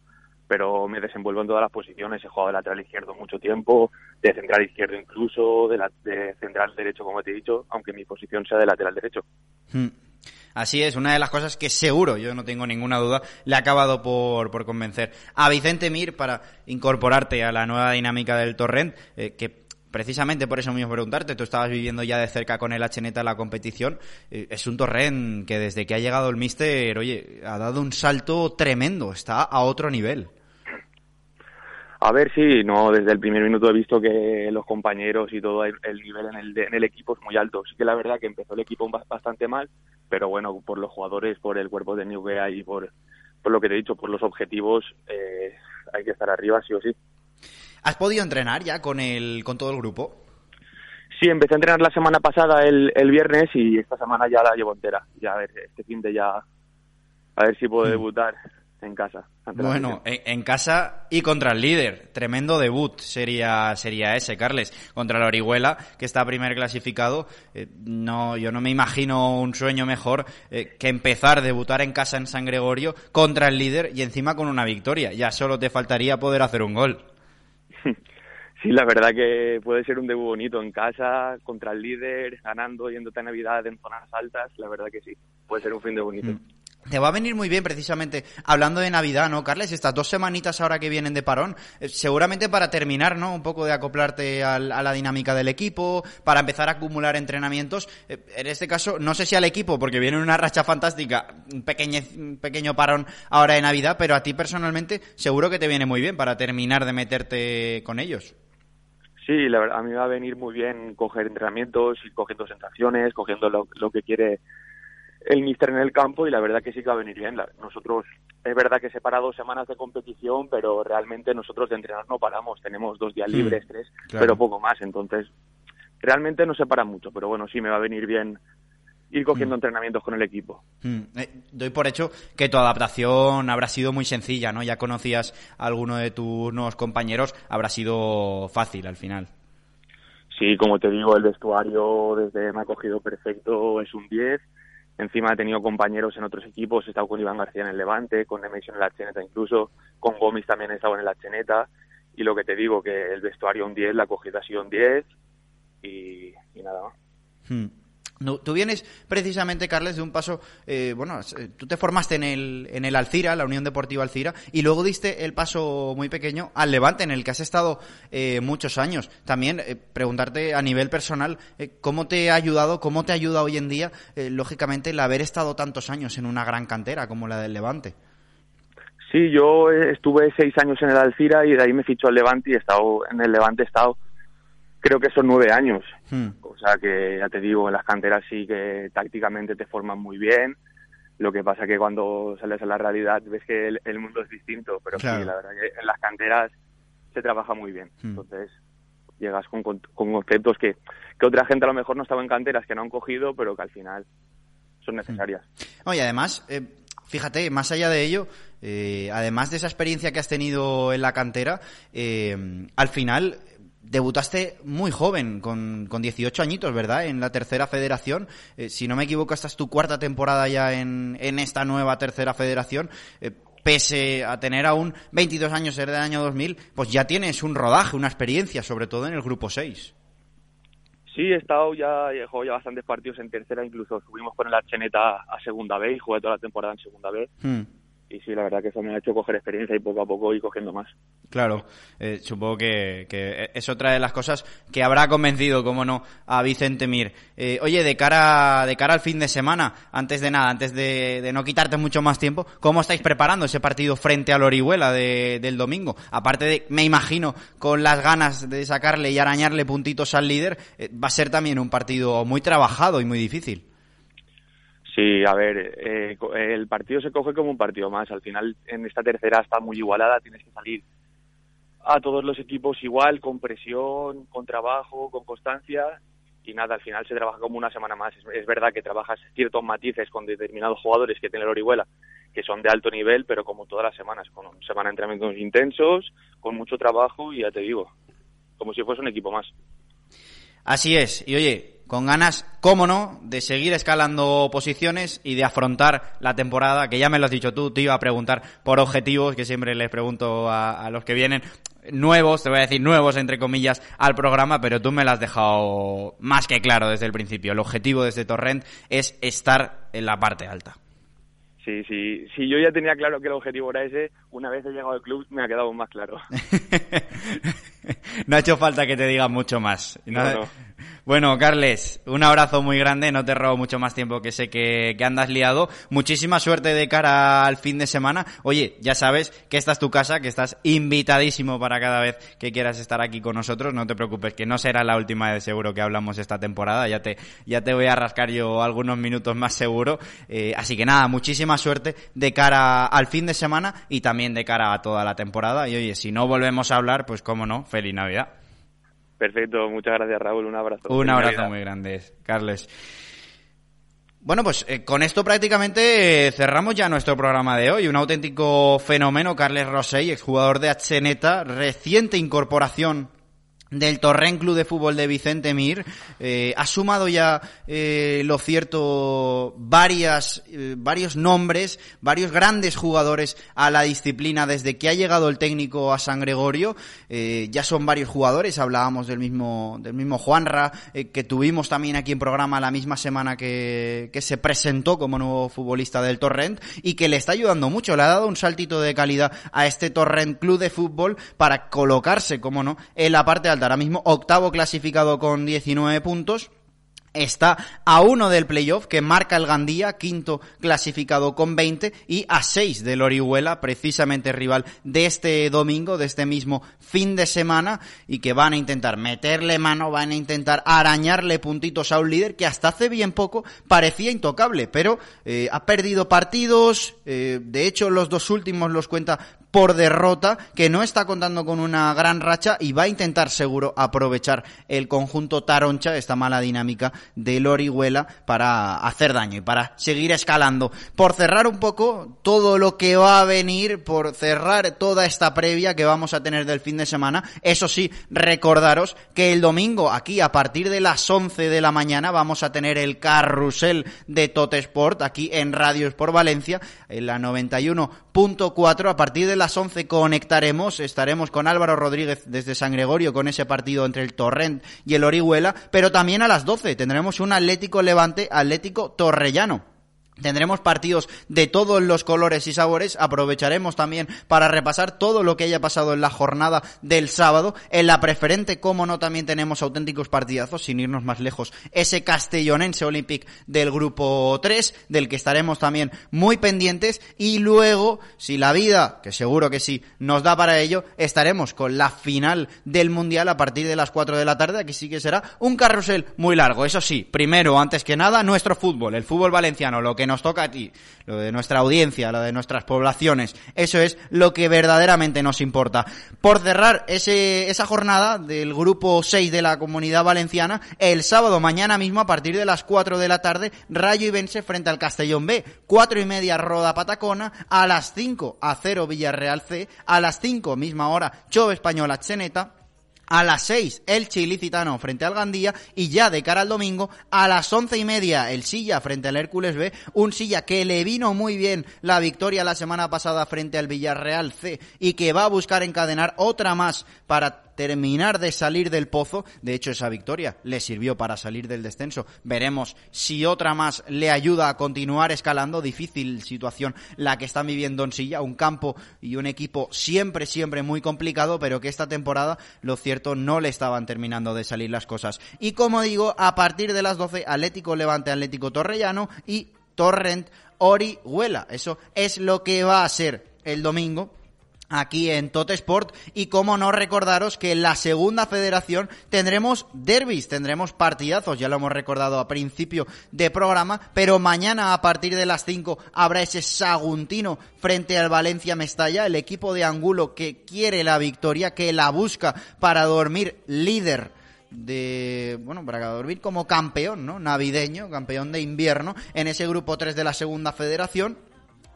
[SPEAKER 5] pero me desenvuelvo en todas las posiciones. He jugado de lateral izquierdo mucho tiempo, de central izquierdo incluso, de, de central derecho, como te he dicho, aunque mi posición sea de lateral derecho.
[SPEAKER 1] Hmm. Así es, una de las cosas que seguro, yo no tengo ninguna duda, le ha acabado por, por convencer a Vicente Mir para incorporarte a la nueva dinámica del Torrent, eh, que precisamente por eso mismo preguntarte, tú estabas viviendo ya de cerca con el Hneta la competición, eh, es un Torrent que desde que ha llegado el Mister, oye, ha dado un salto tremendo, está a otro nivel.
[SPEAKER 5] A ver, sí, no, desde el primer minuto he visto que los compañeros y todo el, nivel en el, en el equipo es muy alto. Sí que la verdad que empezó el equipo bastante mal, pero bueno, por los jugadores, por el cuerpo de New y por, por lo que te he dicho, por los objetivos, eh, hay que estar arriba sí o sí.
[SPEAKER 1] ¿Has podido entrenar ya con el con todo el grupo?
[SPEAKER 5] Sí, empecé a entrenar la semana pasada el, el viernes y esta semana ya la llevo entera. Ya a ver, este fin de ya a ver si puedo mm. debutar en casa.
[SPEAKER 1] Bueno, en, casa y contra el líder. Tremendo debut sería, sería ese, Carles. Contra la Orihuela, que está primer clasificado. Eh, no, yo no me imagino un sueño mejor eh, que empezar, debutar en casa en San Gregorio contra el líder y encima con una victoria. Ya solo te faltaría poder hacer un gol. [LAUGHS]
[SPEAKER 5] Sí, la verdad que puede ser un debut bonito en casa, contra el líder, ganando, yéndote a Navidad en zonas altas. La verdad que sí, puede ser un fin de bonito. Mm.
[SPEAKER 1] Te va a venir muy bien precisamente hablando de Navidad, ¿no, Carles? Estas dos semanitas ahora que vienen de parón, eh, seguramente para terminar, ¿no? Un poco de acoplarte a la dinámica del equipo, para empezar a acumular entrenamientos. Eh, en este caso, no sé si al equipo, porque viene una racha fantástica, un pequeño, pequeño parón ahora de Navidad, pero a ti personalmente seguro que te viene muy bien para terminar de meterte con ellos.
[SPEAKER 5] Sí, la verdad, a mí me va a venir muy bien coger entrenamientos, cogiendo sensaciones, cogiendo lo que quiere el míster en el campo y la verdad que sí que va a venir bien. Nosotros, es verdad que se para dos semanas de competición, pero realmente nosotros de entrenar no paramos. Tenemos dos días hmm, libres, tres, pero poco más. Entonces, realmente no se para mucho, pero bueno, sí me va a venir bien ir cogiendo hmm. entrenamientos con el equipo.
[SPEAKER 1] Hmm. Eh, doy por hecho que tu adaptación habrá sido muy sencilla, ¿no? Ya conocías a alguno de tus nuevos compañeros, habrá sido fácil al final.
[SPEAKER 5] Sí, como te digo, el vestuario desde me ha cogido perfecto, es un 10 Encima he tenido compañeros en otros equipos, he estado con Iván García en el Levante, con Nemesio en la Cheneta incluso, con Gómez también he estado en la Cheneta. Y lo que te digo, que el vestuario un 10, la acogida ha sido un 10 y, nada más.
[SPEAKER 1] Hmm tú vienes precisamente, Carles, de un paso, eh, bueno, eh, tú te formaste en el, en el Alcira, la Unión Deportiva Alcira, y luego diste el paso muy pequeño al Levante, en el que has estado eh, muchos años. También preguntarte a nivel personal, ¿cómo te ha ayudado, cómo te ayuda hoy en día, lógicamente, el haber estado tantos años en una gran cantera como la del Levante?
[SPEAKER 5] Sí, yo estuve seis años en el Alcira y de ahí me fichó al Levante y he estado en el Levante he estado creo que son nueve años. Hmm. O sea que ya te digo, en las canteras sí que tácticamente te forman muy bien. Lo que pasa que cuando sales a la realidad ves que el, mundo es distinto, pero sí, la verdad que en las canteras se trabaja muy bien. Hmm. Entonces llegas con, con, conceptos que, que otra gente a lo mejor no estaba en canteras, que no han cogido, pero que al final son necesarias.
[SPEAKER 1] Hmm. Oye, además, eh, fíjate, más allá de ello, eh, además de esa experiencia que has tenido en la cantera, eh, al final debutaste muy joven, con, con 18 añitos, ¿verdad? En la tercera federación. Eh, si no me equivoco, esta es tu cuarta temporada ya en, en esta nueva tercera federación. Eh, pese a tener aún 22 años, ser del año 2000, pues ya tienes un rodaje, una experiencia, sobre todo en el grupo 6.
[SPEAKER 5] Sí, he estado ya, he jugado ya bastantes partidos en tercera, incluso subimos con el Archeneta a segunda B y jugué toda la temporada en segunda B. Hmm y sí, la verdad que eso me ha hecho coger experiencia y poco a poco ir cogiendo más.
[SPEAKER 1] Claro, eh, supongo que, es otra de las cosas que habrá convencido, como no, a Vicente Mir. Eh, oye, de cara, de cara al fin de semana, antes de nada, antes de, no quitarte mucho más tiempo, ¿cómo estáis preparando ese partido frente al Orihuela del domingo? Aparte de, me imagino, con las ganas de sacarle y arañarle puntitos al líder, eh, va a ser también un partido muy trabajado y muy difícil.
[SPEAKER 5] Sí, a ver, eh, el partido se coge como un partido más. Al final, en esta tercera está muy igualada, tienes que salir a todos los equipos igual, con presión, con trabajo, con constancia y nada, al final se trabaja como una semana más. Es, verdad que trabajas ciertos matices con determinados jugadores que tiene el Orihuela, que son de alto nivel, pero como todas las semanas, con semana de entrenamientos intensos, con mucho trabajo y ya te digo, como si fuese un equipo más.
[SPEAKER 1] Así es, y oye, con ganas, cómo no, de seguir escalando posiciones y de afrontar la temporada, que ya me lo has dicho tú, te iba a preguntar por objetivos, que siempre les pregunto a, a los que vienen, nuevos, te voy a decir nuevos entre comillas, al programa, pero tú me lo has dejado más que claro desde el principio. El objetivo de este Torrent es estar en la parte alta.
[SPEAKER 5] Sí, sí, sí, yo ya tenía claro que el objetivo era ese, una vez he llegado al club me ha quedado más claro. [LAUGHS] [LAUGHS]
[SPEAKER 1] no ha hecho falta que te diga mucho más. Bueno, Carles, un abrazo muy grande, no te robo mucho más tiempo que sé que, que, andas liado. Muchísima suerte de cara al fin de semana. Oye, ya sabes que esta es tu casa, que estás invitadísimo para cada vez que quieras estar aquí con nosotros. No te preocupes, que no será la última de seguro que hablamos esta temporada. Ya te, ya te voy a rascar yo algunos minutos más seguro. Eh, así que nada, muchísima suerte de cara al fin de semana y también de cara a toda la temporada. Y oye, si no volvemos a hablar, pues cómo no, feliz Navidad.
[SPEAKER 5] Perfecto, muchas gracias Raúl, un abrazo.
[SPEAKER 1] Un abrazo muy grande, Carles. Bueno, pues eh, con esto prácticamente eh, cerramos ya nuestro programa de hoy. Un auténtico fenómeno, Carles Rosell, exjugador de Acheneta, reciente incorporación del Torrent Club de Fútbol de Vicente Mir. Eh, ha sumado ya, eh, lo cierto, varias, eh, varios nombres, varios grandes jugadores a la disciplina desde que ha llegado el técnico a San Gregorio. ya son varios jugadores, hablábamos del mismo, del mismo Juanra, que tuvimos también aquí en programa la misma semana que, que se presentó como nuevo futbolista del Torrent y que le está ayudando mucho. Le ha dado un saltito de calidad a este Torrent Club de Fútbol para colocarse, como no, en la parte alta ahora mismo octavo clasificado con 19 puntos. Está a uno del playoff que marca el Gandía, quinto clasificado con 20 y a seis del Orihuela, precisamente rival de este domingo, de este mismo fin de semana y que van a intentar meterle mano, van a intentar arañarle puntitos a un líder que hasta hace bien poco parecía intocable, pero eh, ha perdido partidos, eh, de hecho los dos últimos los cuenta por derrota, que no está contando con una gran racha y va a intentar seguro aprovechar el conjunto Taroncha, esta mala dinámica del Orihuela, para hacer daño y para seguir escalando. Por cerrar un poco todo lo que va a venir, por cerrar toda esta previa que vamos a tener del fin de semana, eso sí, recordaros que el domingo aquí a partir de las 11 de la mañana vamos a tener el carrusel de Totesport aquí en Radio Sport Valencia, en la 91.4 a partir de las 11 conectaremos, estaremos con Álvaro Rodríguez desde San Gregorio con ese partido entre el Torrent y el Orihuela, pero también a las 12 tendremos un Atlético Levante Atlético Torrellano. Tendremos partidos de todos los colores y sabores. Aprovecharemos también para repasar todo lo que haya pasado en la jornada del sábado. En la preferente, como no, también tenemos auténticos partidazos, sin irnos más lejos. Ese Castellonense Olympic del grupo 3, del que estaremos también muy pendientes. Y luego, si la vida, que seguro que sí, nos da para ello, estaremos con la final del Mundial a partir de las 4 de la tarde. Aquí sí que será un carrusel muy largo. Eso sí, primero, antes que nada, nuestro fútbol, el fútbol valenciano, lo que nos toca a ti, lo de nuestra audiencia, lo de nuestras poblaciones. Eso es lo que verdaderamente nos importa. Por cerrar ese, esa jornada del grupo 6 de la comunidad valenciana, el sábado mañana mismo a partir de las 4 de la tarde, Rayo y Vence frente al Castellón B. 4 y media Roda Patacona, a las 5 a 0 Villarreal C, a las 5 misma hora Chove Española Cheneta, a las 6 el Chilicitano frente al Gandía y ya de cara al domingo a las once y media el Silla frente al Hércules B, un Silla que le vino muy bien la victoria la semana pasada frente al Villarreal C y que va a buscar encadenar otra más para terminar de salir del pozo. De hecho, esa victoria le sirvió para salir del descenso. Veremos si otra más le ayuda a continuar escalando. Difícil situación la que están viviendo en Silla. Un campo y un equipo siempre, siempre muy complicado, pero que esta temporada, lo cierto, no le estaban terminando de salir las cosas. Y como digo, a partir de las 12, Atlético Levante, Atlético Torrellano y Torrent Orihuela. Eso es lo que va a ser el domingo aquí en Tot Sport. Y cómo no recordaros que en la segunda federación tendremos derbis, tendremos partidazos, ya lo hemos recordado a principio de programa, pero mañana a partir de las 5 habrá ese Saguntino frente al Valencia Mestalla, el equipo de Angulo que quiere la victoria, que la busca para dormir líder de, bueno, para dormir como campeón, ¿no? Navideño, campeón de invierno en ese grupo 3 de la segunda federación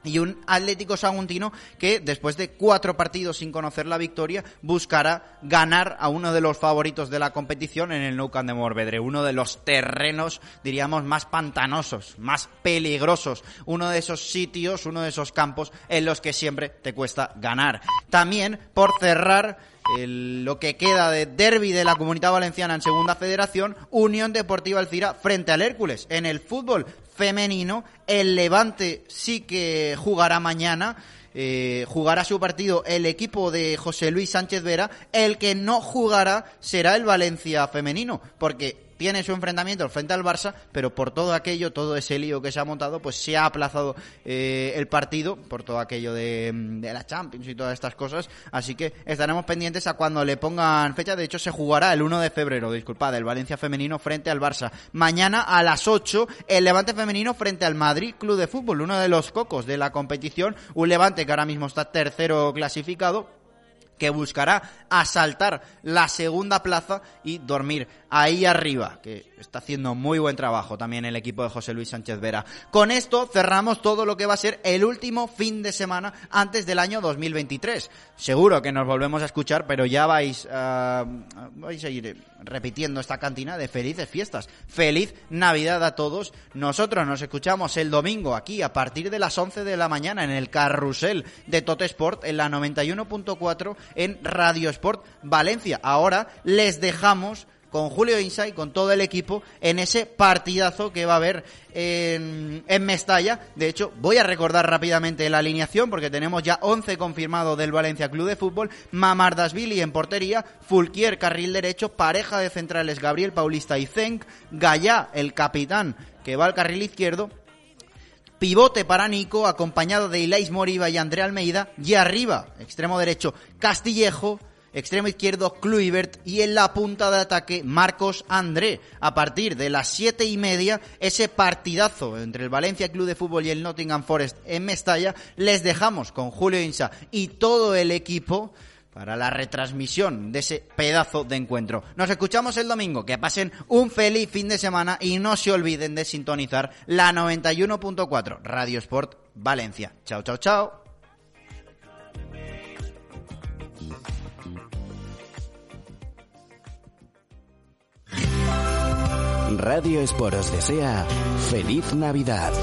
[SPEAKER 1] y un Atlético Saguntino que después de cuatro partidos sin conocer la victoria buscará ganar a uno de los favoritos de la competición en el Nou de Morvedre, uno de los terrenos diríamos más pantanosos, más peligrosos, uno de esos sitios, uno de esos campos en los que siempre te cuesta ganar. También por cerrar lo que queda de derby de la Comunidad Valenciana en Segunda Federación, Unión Deportiva Alcira frente al Hércules. En el fútbol femenino, el Levante sí que jugará mañana. Eh, jugará su partido el equipo de José Luis Sánchez Vera, el que no jugará será el Valencia femenino, porque tiene su enfrentamiento frente al Barça, pero por todo aquello, todo ese lío que se ha montado, pues se ha aplazado eh, el partido, por todo aquello de, de, la Champions y todas estas cosas. Así que estaremos pendientes a cuando le pongan fecha. De hecho, se jugará el 1 de febrero, disculpad, el Valencia femenino frente al Barça. Mañana a las 8, el Levante femenino frente al Madrid Club de Fútbol, uno de los cocos de la competición. Un Levante que ahora mismo está tercero clasificado que buscará asaltar la segunda plaza y dormir ahí arriba, que está haciendo muy buen trabajo también el equipo de José Luis Sánchez Vera. Con esto cerramos todo lo que va a ser el último fin de semana antes del año 2023. Seguro que nos volvemos a escuchar, pero ya vais, uh, vais a ir repitiendo esta cantina de felices fiestas. Feliz Navidad a todos. Nosotros nos escuchamos el domingo aquí a partir de las 11 de la mañana en el carrusel de Tote Sport en la 91.4 en Radio Sport Valencia. Ahora les dejamos con Julio Insay, con todo el equipo, en ese partidazo que va a haber en, Mestalla. De hecho, voy a recordar rápidamente la alineación porque tenemos ya 11 confirmados del Valencia Club de Fútbol. Mamardasvili en portería, Fulquier carril derecho, pareja de centrales Gabriel Paulista y Zenk, Gallá, el capitán que va al carril izquierdo, pivote para Nico, acompañado de Ilais Moriba y André Almeida, y arriba, extremo derecho, Castillejo, extremo izquierdo Kluivert y en la punta de ataque Marcos André. A partir de las siete y media, ese partidazo entre el Valencia Club de Fútbol y el Nottingham Forest en Mestalla, les dejamos con Julio Insa y todo el equipo para la retransmisión de ese pedazo de encuentro. Nos escuchamos el domingo, que pasen un feliz fin de semana y no se olviden de sintonizar la 91.4 Radio Sport Valencia. Chao, chao, chao.
[SPEAKER 4] Radio Sport os desea feliz Navidad.